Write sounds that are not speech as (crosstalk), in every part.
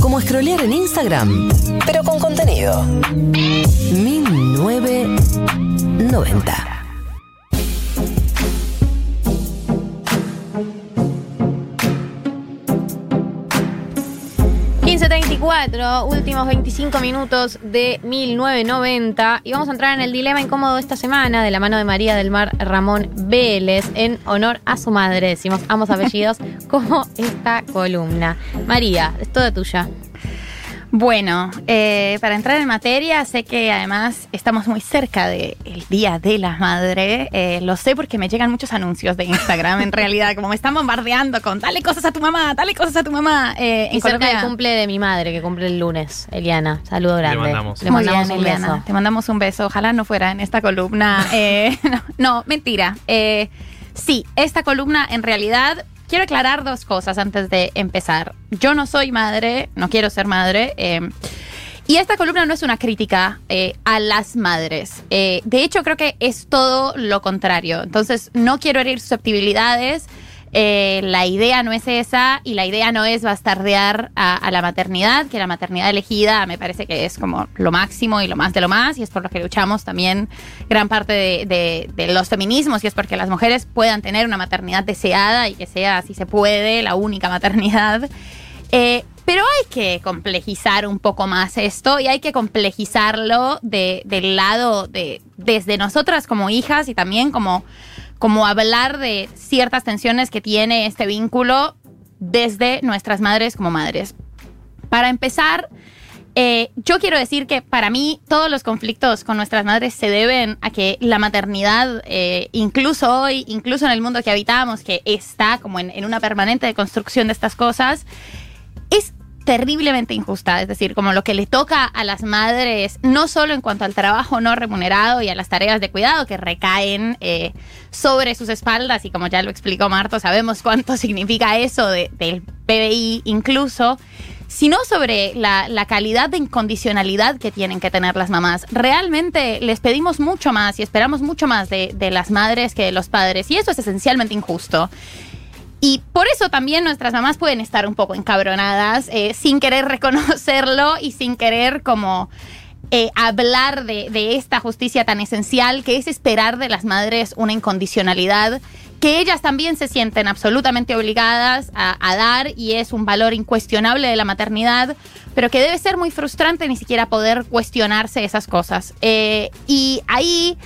Como scrollear en Instagram, pero con contenido. 1990. 15.34, últimos 25 minutos de 1990 y vamos a entrar en el dilema incómodo esta semana de la mano de María del Mar Ramón Vélez en honor a su madre, decimos ambos apellidos, (laughs) como esta columna. María, es toda tuya. Bueno, eh, para entrar en materia, sé que además estamos muy cerca del Día de la Madre. Eh, lo sé porque me llegan muchos anuncios de Instagram, en realidad, como me están bombardeando con dale cosas a tu mamá, dale cosas a tu mamá. Eh, y cerca del cumple de mi madre, que cumple el lunes, Eliana. Saludo grande. Le mandamos, Le mandamos un beso. Te mandamos un beso. Ojalá no fuera en esta columna. (laughs) no, no, mentira. sí, esta columna en realidad quiero aclarar dos cosas antes de empezar. Yo no soy madre, no quiero ser madre. Eh, y esta columna no es una crítica eh, a las madres. Eh, de hecho, creo que es todo lo contrario. Entonces, no quiero herir susceptibilidades. Eh, la idea no es esa y la idea no es bastardear a, la maternidad, que la maternidad elegida me parece que es como lo máximo y lo más de lo más y es por lo que luchamos también gran parte de, los feminismos y es porque las mujeres puedan tener una maternidad deseada y que sea, si se puede, la única maternidad. Eh, pero hay que complejizar un poco más esto y hay que complejizarlo del lado de desde nosotras como hijas y también como como hablar de ciertas tensiones que tiene este vínculo desde nuestras madres como madres. Para empezar, eh, yo quiero decir que para mí todos los conflictos con nuestras madres se deben a que la maternidad, eh, incluso hoy, incluso en el mundo que habitamos, que está como en, una permanente construcción de estas cosas, es terriblemente injusta, es decir, como lo que le toca a las madres, no solo en cuanto al trabajo no remunerado y a las tareas de cuidado que recaen eh, sobre sus espaldas, y como ya lo explicó Marto, sabemos cuánto (laughs) significa eso del PBI incluso, sino sobre la, calidad de incondicionalidad que tienen que tener las mamás. Realmente les pedimos mucho más y esperamos mucho más de, de las madres que de los padres, y eso es esencialmente injusto. Y por eso también nuestras mamás pueden estar un poco encabronadas, eh, sin querer reconocerlo y sin querer como eh, hablar de, esta justicia tan esencial que es esperar de las madres una incondicionalidad que ellas también se sienten absolutamente obligadas a, dar y es un valor incuestionable de la maternidad, pero que debe ser muy frustrante ni siquiera poder cuestionarse esas cosas. Eh, y ahí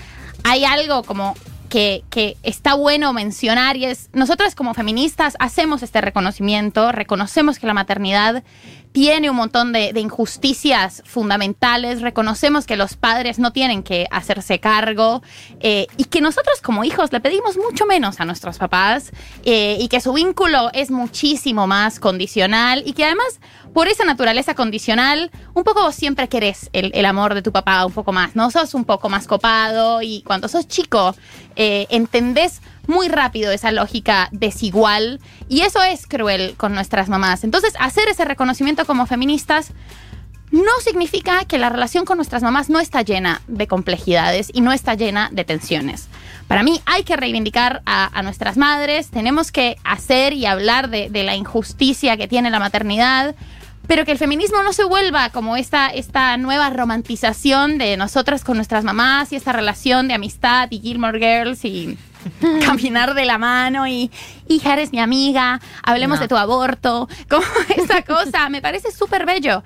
hay algo como que, está bueno mencionar y es, nosotras como feministas hacemos este reconocimiento, reconocemos que la maternidad tiene un montón de, injusticias fundamentales, reconocemos que los padres no tienen que hacerse cargo eh, y que nosotros como hijos le pedimos mucho menos a nuestros papás eh, y que su vínculo es muchísimo más condicional y que además por esa naturaleza condicional, un poco siempre querés el, amor de tu papá un poco más, ¿no? Sos un poco más copado y cuando sos chico eh, entendés muy rápido esa lógica desigual y eso es cruel con nuestras mamás. Entonces, hacer ese reconocimiento como feministas no significa que la relación con nuestras mamás no está llena de complejidades y no está llena de tensiones. Para mí hay que reivindicar a, nuestras madres, tenemos que hacer y hablar de, la injusticia que tiene la maternidad, pero que el feminismo no se vuelva como esta, esta nueva romantización de nosotras con nuestras mamás y esta relación de amistad y Gilmore Girls y (laughs) caminar de la mano y, hija, eres mi amiga, hablemos de tu aborto, como (laughs) esa cosa, me parece súper bello.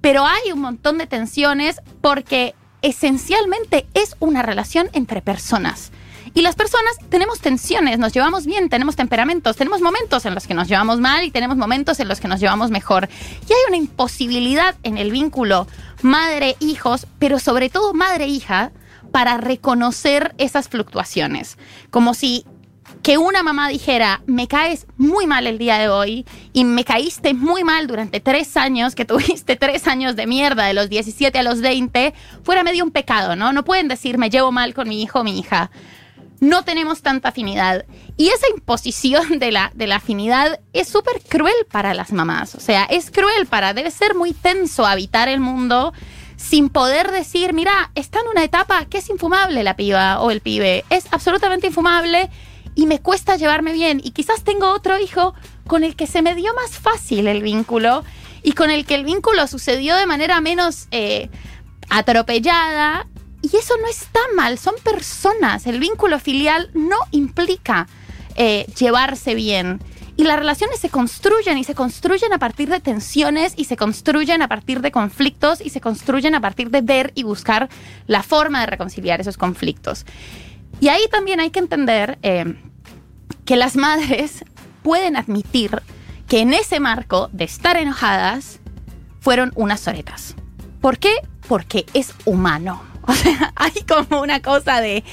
Pero hay un montón de tensiones porque esencialmente es una relación entre personas. Y las personas tenemos tensiones, nos llevamos bien, tenemos temperamentos, tenemos momentos en los que nos llevamos mal y tenemos momentos en los que nos llevamos mejor. Y hay una imposibilidad en el vínculo madre-hijos, pero sobre todo madre-hija, para reconocer esas fluctuaciones. Como si que una mamá dijera, me caes muy mal el día de hoy y me caíste muy mal durante tres años, que tuviste tres años de mierda de los 17 a los 20, fuera medio un pecado, ¿no? No pueden decir, me llevo mal con mi hijo o mi hija. No tenemos tanta afinidad. Y esa imposición de la, de la afinidad es súper cruel para las mamás. O sea, es cruel para, debe ser muy tenso habitar el mundo sin poder decir, mira, está en una etapa que es infumable la piba o el pibe, es absolutamente infumable y me cuesta llevarme bien y quizás tengo otro hijo con el que se me dio más fácil el vínculo y con el que el vínculo sucedió de manera menos eh, atropellada. Y eso no está mal, son personas. El vínculo filial no implica eh, llevarse bien. Y las relaciones se construyen y se construyen a partir de tensiones y se construyen a partir de conflictos y se construyen a partir de ver y buscar la forma de reconciliar esos conflictos. Y ahí también hay que entender eh, que las madres pueden admitir que en ese marco de estar enojadas fueron unas soretas. ¿Por qué? Porque es humano. (laughs) O sea, hay como una cosa de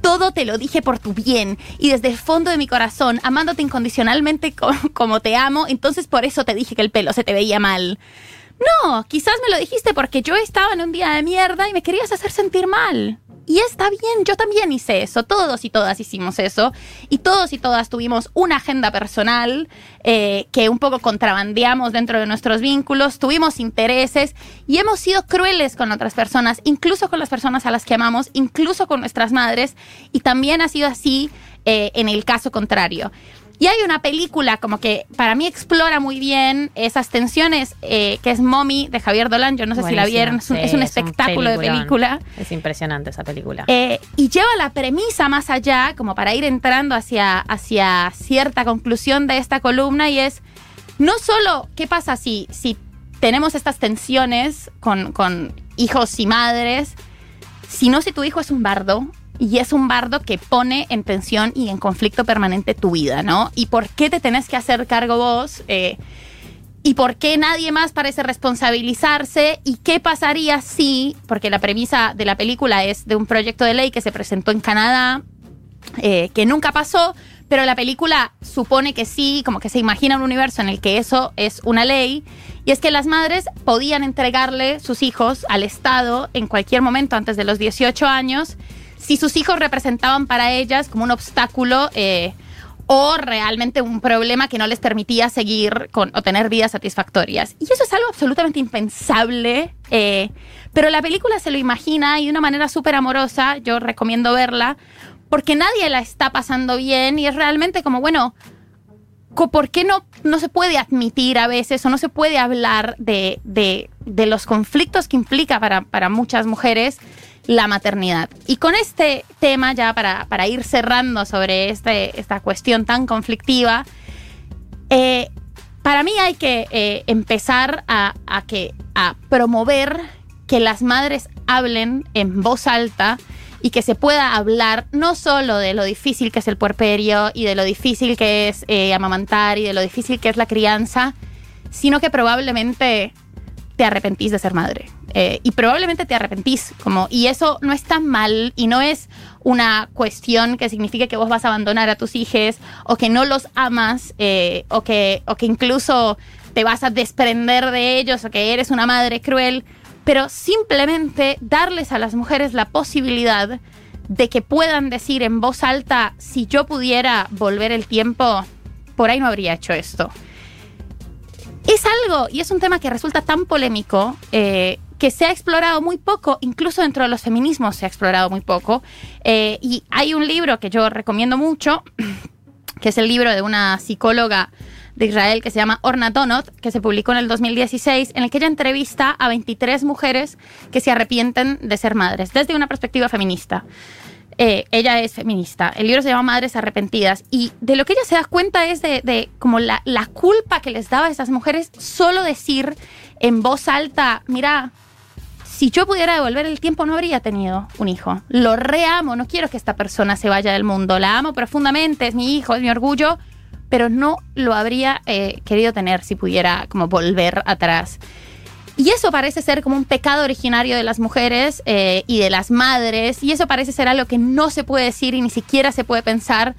todo te lo dije por tu bien y desde el fondo de mi corazón, amándote incondicionalmente como, te amo, entonces por eso te dije que el pelo se te veía mal. No, quizás me lo dijiste porque yo estaba en un día de mierda y me querías hacer sentir mal. Y está bien, yo también hice eso, todos y todas hicimos eso, y todos y todas tuvimos una agenda personal eh, que un poco contrabandeamos dentro de nuestros vínculos, tuvimos intereses y hemos sido crueles con otras personas, incluso con las personas a las que amamos, incluso con nuestras madres, y también ha sido así eh, en el caso contrario. Y hay una película como que para mí explora muy bien esas tensiones, eh, que es Mommy de Javier Dolan. Yo no sé si la vieron, es un, espectáculo de película. Es impresionante esa película. Eh, y lleva la premisa más allá, como para ir entrando hacia, hacia cierta conclusión de esta columna, y es no solo qué pasa si, si tenemos estas tensiones con, con hijos y madres, sino si tu hijo es un bardo y es un bardo que pone en tensión y en conflicto permanente tu vida, ¿no? ¿Y por qué te tenés que hacer cargo vos? Eh, ¿Y por qué nadie más parece responsabilizarse? ¿Y qué pasaría si, porque la premisa de la película es de un proyecto de ley que se presentó en Canadá, eh, que nunca pasó, pero la película supone que sí, como que se imagina un universo en el que eso es una ley, y es que las madres podían entregarle sus hijos al Estado en cualquier momento antes de los 18 años si sus hijos representaban para ellas como un obstáculo eh, o realmente un problema que no les permitía seguir con, o tener vidas satisfactorias. Y eso es algo absolutamente impensable, eh, pero la película se lo imagina y de una manera súper amorosa, yo recomiendo verla, porque nadie la está pasando bien y es realmente como, bueno, ¿por qué no, no se puede admitir a veces o no se puede hablar de, de, de los conflictos que implica para, para muchas mujeres? La maternidad. Y con este tema, ya para, para ir cerrando sobre este, esta cuestión tan conflictiva, eh, para mí hay que eh, empezar a, que, a promover que las madres hablen en voz alta y que se pueda hablar no solo de lo difícil que es el puerperio y de lo difícil que es eh, amamantar y de lo difícil que es la crianza, sino que probablemente te arrepentís de ser madre. Eh, y probablemente te arrepentís, como, y eso no es tan mal y no es una cuestión que signifique que vos vas a abandonar a tus hijos o que no los amas eh, o, que, o que incluso te vas a desprender de ellos o que eres una madre cruel, pero simplemente darles a las mujeres la posibilidad de que puedan decir en voz alta, si yo pudiera volver el tiempo, por ahí no habría hecho esto. Es algo, y es un tema que resulta tan polémico, eh, que se ha explorado muy poco, incluso dentro de los feminismos se ha explorado muy poco. Eh, y hay un libro que yo recomiendo mucho, (clears throat) que es el libro de una psicóloga de Israel que se llama Orna Donot, que se publicó en el 2016, en el que ella entrevista a 23 mujeres que se arrepienten de ser madres, desde una perspectiva feminista. Eh, ella es feminista. El libro se llama Madres Arrepentidas. Y de lo que ella se da cuenta es de, como la, la, culpa que les daba a esas mujeres solo decir en voz alta, mira, si yo pudiera devolver el tiempo no habría tenido un hijo. Lo reamo, no quiero que esta persona se vaya del mundo. La amo profundamente, es mi hijo, es mi orgullo, pero no lo habría eh, querido tener si pudiera como volver atrás. Y eso parece ser como un pecado originario de las mujeres eh, y de las madres, y eso parece ser algo que no se puede decir y ni siquiera se puede pensar.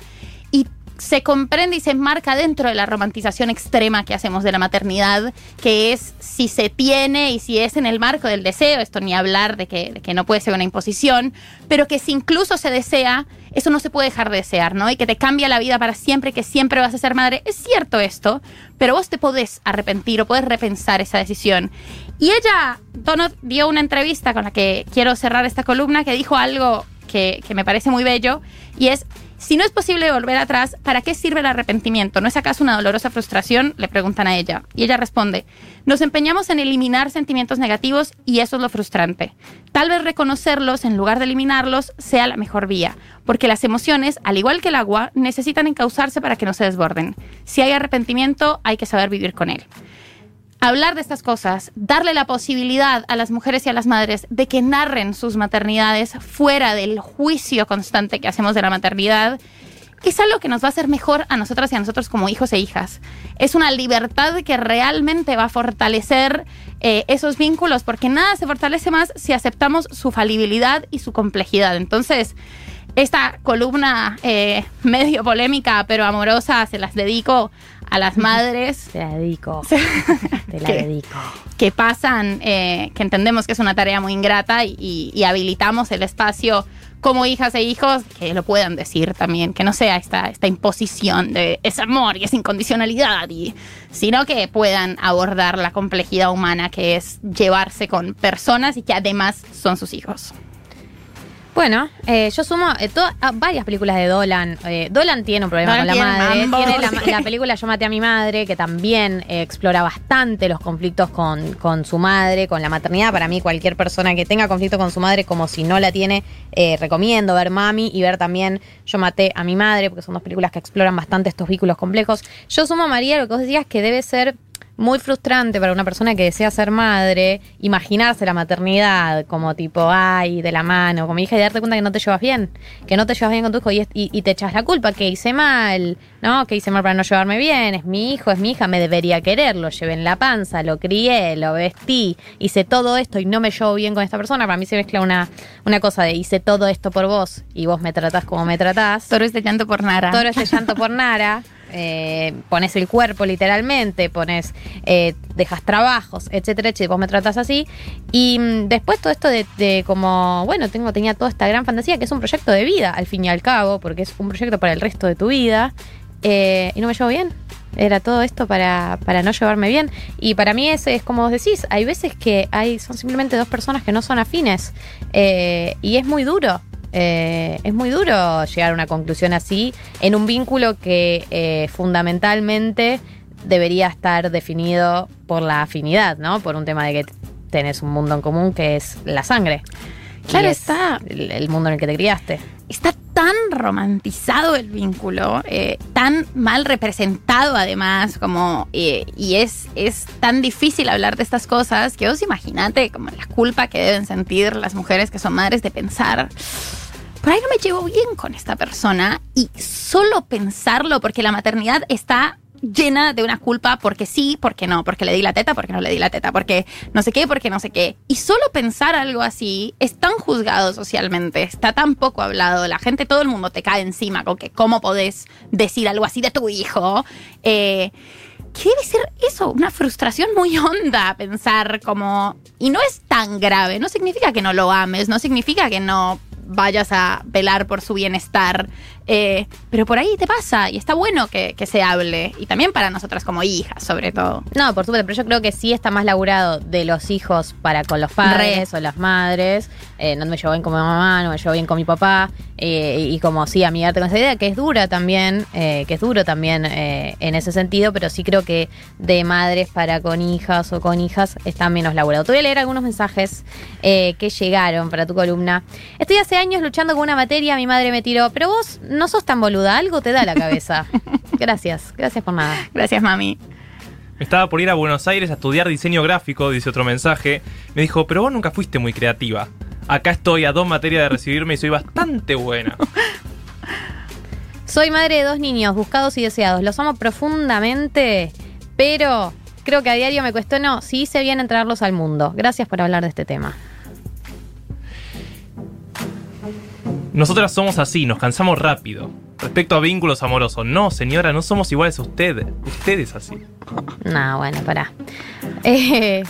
Se comprende y se enmarca dentro de la romantización extrema que hacemos de la maternidad, que es si se tiene y si es en el marco del deseo, esto ni hablar de que, que no puede ser una imposición, pero que si incluso se desea, eso no se puede dejar de desear, ¿no? Y que te cambia la vida para siempre, que siempre vas a ser madre. Es cierto esto, pero vos te podés arrepentir o podés repensar esa decisión. Y ella, Donald, dio una entrevista con la que quiero cerrar esta columna, que dijo algo que, que me parece muy bello, y es Si no es posible volver atrás, ¿para qué sirve el arrepentimiento? ¿No es acaso una dolorosa frustración? Le preguntan a ella. Y ella responde, nos empeñamos en eliminar sentimientos negativos y eso es lo frustrante. Tal vez reconocerlos en lugar de eliminarlos sea la mejor vía, porque las emociones, al igual que el agua, necesitan encauzarse para que no se desborden. Si hay arrepentimiento, hay que saber vivir con él hablar de estas cosas, darle la posibilidad a las mujeres y a las madres de que narren sus maternidades fuera del juicio constante que hacemos de la maternidad, es algo que nos va a hacer mejor a nosotras y a nosotros como hijos e hijas. Es una libertad que realmente va a fortalecer eh, esos vínculos, porque nada se fortalece más si aceptamos su falibilidad y su complejidad. Entonces, esta columna eh, medio polémica pero amorosa se las dedico a las (laughs) madres. Te la dedico. Te la que, dedico. Que pasan, eh, que entendemos que es una tarea muy ingrata y, y, habilitamos el espacio como hijas e hijos que lo puedan decir también, que no sea esta, esta imposición de ese amor y esa incondicionalidad, y, sino que puedan abordar la complejidad humana que es llevarse con personas y que además son sus hijos. Bueno, eh, yo sumo eh, ah, varias películas de Dolan. Eh, Dolan tiene un problema con la madre. mambo, tiene la, sí. la película Yo maté a mi madre, que también eh, explora bastante los conflictos con, con su madre, con la maternidad. Para mí, cualquier persona que tenga conflicto con su madre, como si no la tiene, eh, recomiendo ver Mami y ver también Yo maté a mi madre, porque son dos películas que exploran bastante estos vínculos complejos. Yo sumo a María lo que vos decías que debe ser muy frustrante para una persona que desea ser madre, imaginarse la maternidad como tipo, ay, de la mano, como hija, y darte cuenta que no te llevas bien, que no te llevas bien con tu hijo y, y, y te echas la culpa, que hice mal, ¿no? Que hice mal para no llevarme bien, es mi hijo, es mi hija, me debería querer, lo llevé en la panza, lo crié, lo vestí, hice todo esto y no me llevo bien con esta persona. Para mí se mezcla una, una cosa de hice todo esto por vos y vos me tratás como me tratás. Toro este llanto por Nara. Todo este llanto por (laughs) Nara. Eh, pones el cuerpo literalmente, pones, eh, dejas trabajos, etcétera, etcétera, vos me tratas así. Y mm, después todo esto de, como, bueno, tengo, tenía toda esta gran fantasía que es un proyecto de vida, al fin y al cabo, porque es un proyecto para el resto de tu vida. eh, y no me llevo bien. Era todo esto para, para no llevarme bien. Y para mí es, es como vos decís, hay veces que hay, son simplemente dos personas que no son afines. eh, y es muy duro. Eh, es muy duro llegar a una conclusión así en un vínculo que eh, fundamentalmente debería estar definido por la afinidad, ¿no? Por un tema de que tenés un mundo en común que es la sangre. Claro es está. El, el mundo en el que te criaste. Está tan romantizado el vínculo, eh, tan mal representado además, como eh, y es, es tan difícil hablar de estas cosas que vos imaginate como la culpa que deben sentir las mujeres que son madres de pensar. Por ahí no me llevo bien con esta persona y solo pensarlo porque la maternidad está llena de una culpa porque sí, porque no, porque le di la teta, porque no le di la teta, porque no sé qué, porque no sé qué. Y solo pensar algo así es tan juzgado socialmente, está tan poco hablado, la gente, todo el mundo te cae encima con que cómo podés decir algo así de tu hijo. Eh, que debe ser eso, una frustración muy honda pensar como... Y no es tan grave, no significa que no lo ames, no significa que no vayas a velar por su bienestar. Eh, pero por ahí te pasa y está bueno que, que se hable. Y también para nosotras como hijas, sobre todo. No, por supuesto, pero yo creo que sí está más laburado de los hijos para con los padres o las madres. Eh, no me llevo bien con mi mamá, no me llevo bien con mi papá. eh, y como sí, amigarte con esa idea, que es dura también, eh, que es duro también en ese sentido, pero sí creo que de madres para con hijas o con hijas está menos laburado. Te voy a leer algunos mensajes que llegaron para tu columna. Estoy hace años luchando con una materia, mi madre me tiró, pero vos no sos tan boluda, algo te da la cabeza. (laughs) gracias, gracias por nada. Gracias, mami. Estaba por ir a Buenos Aires a estudiar diseño gráfico, dice otro mensaje. Me dijo, pero vos nunca fuiste muy creativa. Acá estoy a dos materias de recibirme y soy bastante buena. (laughs) Soy madre de dos niños, buscados y deseados. Los amo profundamente, pero creo que a diario me cuestiono si hice bien en traerlos al mundo. Gracias por hablar de este tema. Nosotras somos así, nos cansamos rápido. Respecto a vínculos amorosos, no, señora, no somos iguales a usted. Usted es así. No, bueno, pará. Eh,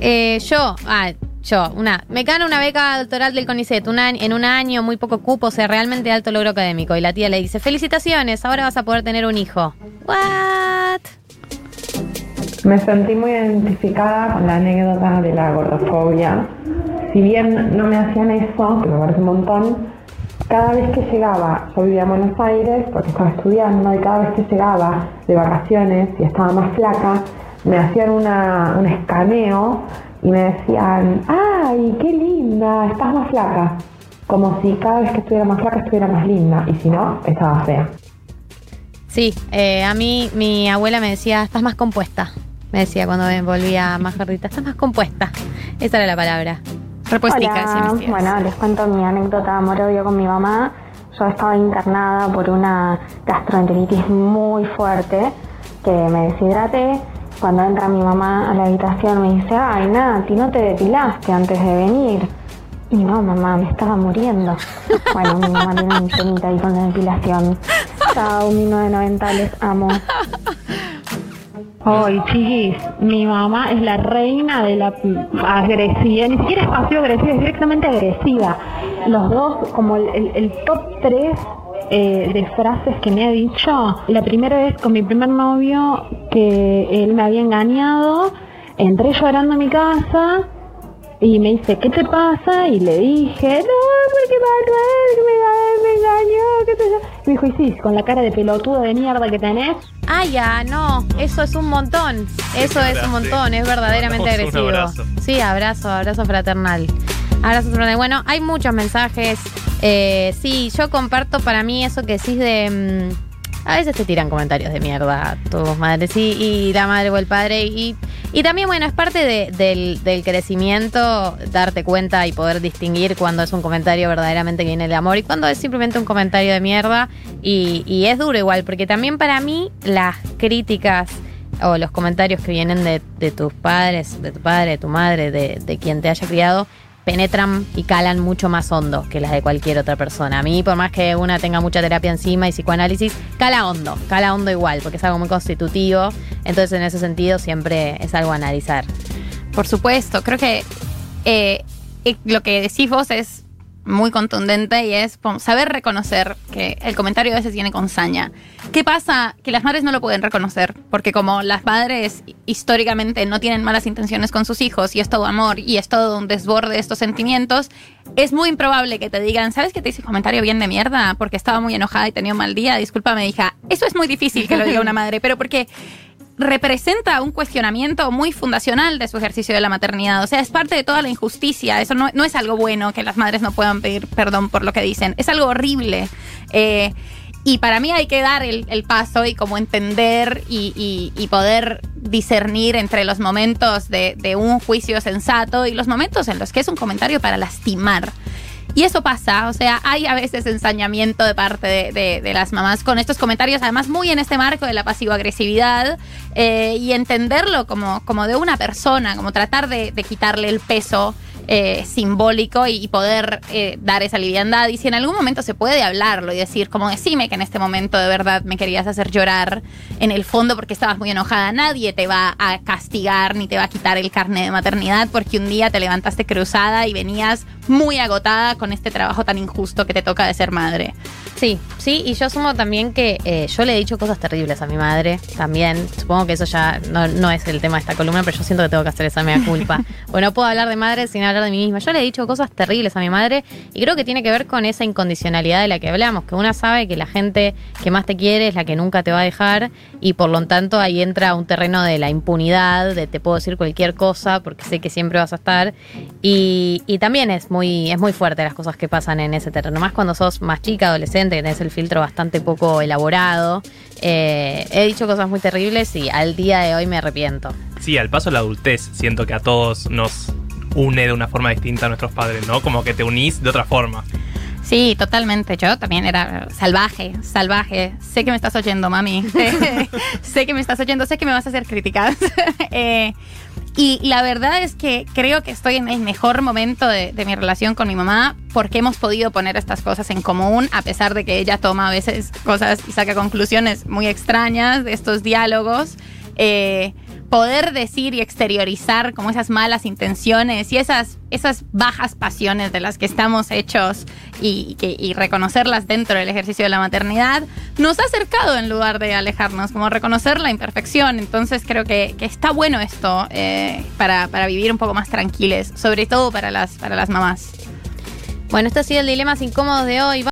eh, yo, ah, yo, una, me gano una beca doctoral del CONICET un año- en un año, muy poco cupo, o sea, realmente alto logro académico. Y la tía le dice, felicitaciones, ahora vas a poder tener un hijo. ¿What? Me sentí muy identificada con la anécdota de la gordofobia. Si bien no me hacían eso, que me parece un montón, cada vez que llegaba, yo vivía en Buenos Aires porque estaba estudiando y cada vez que llegaba de vacaciones y estaba más flaca, me hacían una, un escaneo y me decían, ¡ay, qué linda! Estás más flaca. Como si cada vez que estuviera más flaca estuviera más linda y si no, estaba fea. Sí, eh, a mí mi abuela me decía, estás más compuesta. Me decía cuando me volvía más gordita, estás más compuesta. Esa era la palabra. Hola, bueno, les cuento mi anécdota de amor-odio con mi mamá. Yo estaba internada por una gastroenteritis muy fuerte que me deshidraté. Cuando entra mi mamá a la habitación me dice, ay Nati, no te depilaste antes de venir. Y no, mamá, me estaba muriendo. (laughs) Bueno, mi mamá tiene un temita ahí con la depilación. Chao, 1990, les amo. (laughs) Ay, chiquis, mi mamá es la reina de la agresiva, ni siquiera es pasivo agresiva, es directamente agresiva. Los dos, como el, el- top 3 de frases que me ha dicho, la primera vez con mi primer novio que él me había engañado, entré llorando a mi casa y me dice, ¿qué te pasa? Y le dije, no, porque Manuel me, me engañó, qué sé yo. Y me dijo, y sí, con la cara de pelotudo de mierda que tenés, Ah, ya, no, eso es un montón. Eso es un montón, es verdaderamente agresivo. abrazo. Sí, abrazo, abrazo fraternal. Abrazo fraternal. Bueno, hay muchos mensajes. Eh, sí, yo comparto para mí eso que decís de. mm, a veces te tiran comentarios de mierda tus madres, sí, y la madre o el padre. Y, y también, bueno, es parte de- del, del crecimiento darte cuenta y poder distinguir cuando es un comentario verdaderamente que viene de amor y cuando es simplemente un comentario de mierda. Y, y es duro igual, porque también para mí las críticas o los comentarios que vienen de, de tus padres, de tu padre, de tu madre, de, de quien te haya criado, penetran y calan mucho más hondo que las de cualquier otra persona. A mí, por más que una tenga mucha terapia encima y psicoanálisis, cala hondo, cala hondo igual, porque es algo muy constitutivo. Entonces, en ese sentido, siempre es algo a analizar. Por supuesto, creo que eh, eh, lo que decís vos es muy contundente y es saber reconocer que el comentario a veces viene con saña. ¿Qué pasa? Que las madres no lo pueden reconocer, porque como las madres históricamente no tienen malas intenciones con sus hijos y es todo amor y es todo un desborde de estos sentimientos, es muy improbable que te digan, ¿sabes que te hice un comentario bien de mierda? Porque estaba muy enojada y tenía un mal día, discúlpame, hija. Eso es muy difícil que lo diga una madre, pero porque representa un cuestionamiento muy fundacional de su ejercicio de la maternidad. O sea, es parte de toda la injusticia. Eso no, no es algo bueno que las madres no puedan pedir perdón por lo que dicen. Es algo horrible. Eh, y para mí hay que dar el, el paso y como entender y, y- poder discernir entre los momentos de un juicio sensato y los momentos en los que es un comentario para lastimar. Y eso pasa, o sea, hay a veces ensañamiento de parte de, de- las mamás con estos comentarios, además muy en este marco de la pasivo-agresividad eh, y entenderlo como, como de una persona, como tratar de, quitarle el peso eh, simbólico y, y poder eh, dar esa liviandad. Y si en algún momento se puede hablarlo y decir, como decime que en este momento de verdad me querías hacer llorar en el fondo porque estabas muy enojada, nadie te va a castigar ni te va a quitar el carnet de maternidad porque un día te levantaste cruzada y venías muy agotada con este trabajo tan injusto que te toca de ser madre. Sí, sí, y yo asumo también que eh, yo le he dicho cosas terribles a mi madre también. Supongo que eso ya no, no es el tema de esta columna, pero yo siento que tengo que hacer esa mea culpa. (laughs) Bueno, no puedo hablar de madre sin hablar de mí misma. Yo le he dicho cosas terribles a mi madre y creo que tiene que ver con esa incondicionalidad de la que hablamos, que una sabe que la gente que más te quiere es la que nunca te va a dejar y por lo tanto ahí entra un terreno de la impunidad, de te puedo decir cualquier cosa porque sé que siempre vas a estar y, y también es muy, es muy fuerte las cosas que pasan en ese terreno, más cuando sos más chica, adolescente, que tenés el filtro bastante poco elaborado. Eh, he dicho cosas muy terribles y al día de hoy me arrepiento. Sí, al paso de la adultez, siento que a todos nos une de una forma distinta a nuestros padres, ¿no? Como que te unís de otra forma. Sí, totalmente. Yo también era salvaje, salvaje. Sé que me estás oyendo, mami. (laughs) (laughs) sé que me estás oyendo, sé que me vas a hacer críticas. (laughs) Eh, y la verdad es que creo que estoy en el mejor momento de, de mi relación con mi mamá porque hemos podido poner estas cosas en común, a pesar de que ella toma a veces cosas y saca conclusiones muy extrañas de estos diálogos. Eh, poder decir y exteriorizar como esas malas intenciones y esas, esas bajas pasiones de las que estamos hechos y, reconocerlas dentro del ejercicio de la maternidad, nos ha acercado en lugar de alejarnos, como reconocer la imperfección. Entonces creo que, está bueno esto eh, para, para vivir un poco más tranquiles, sobre todo para las, para las mamás. Bueno, esto ha sido el Dilemas Incómodos de hoy.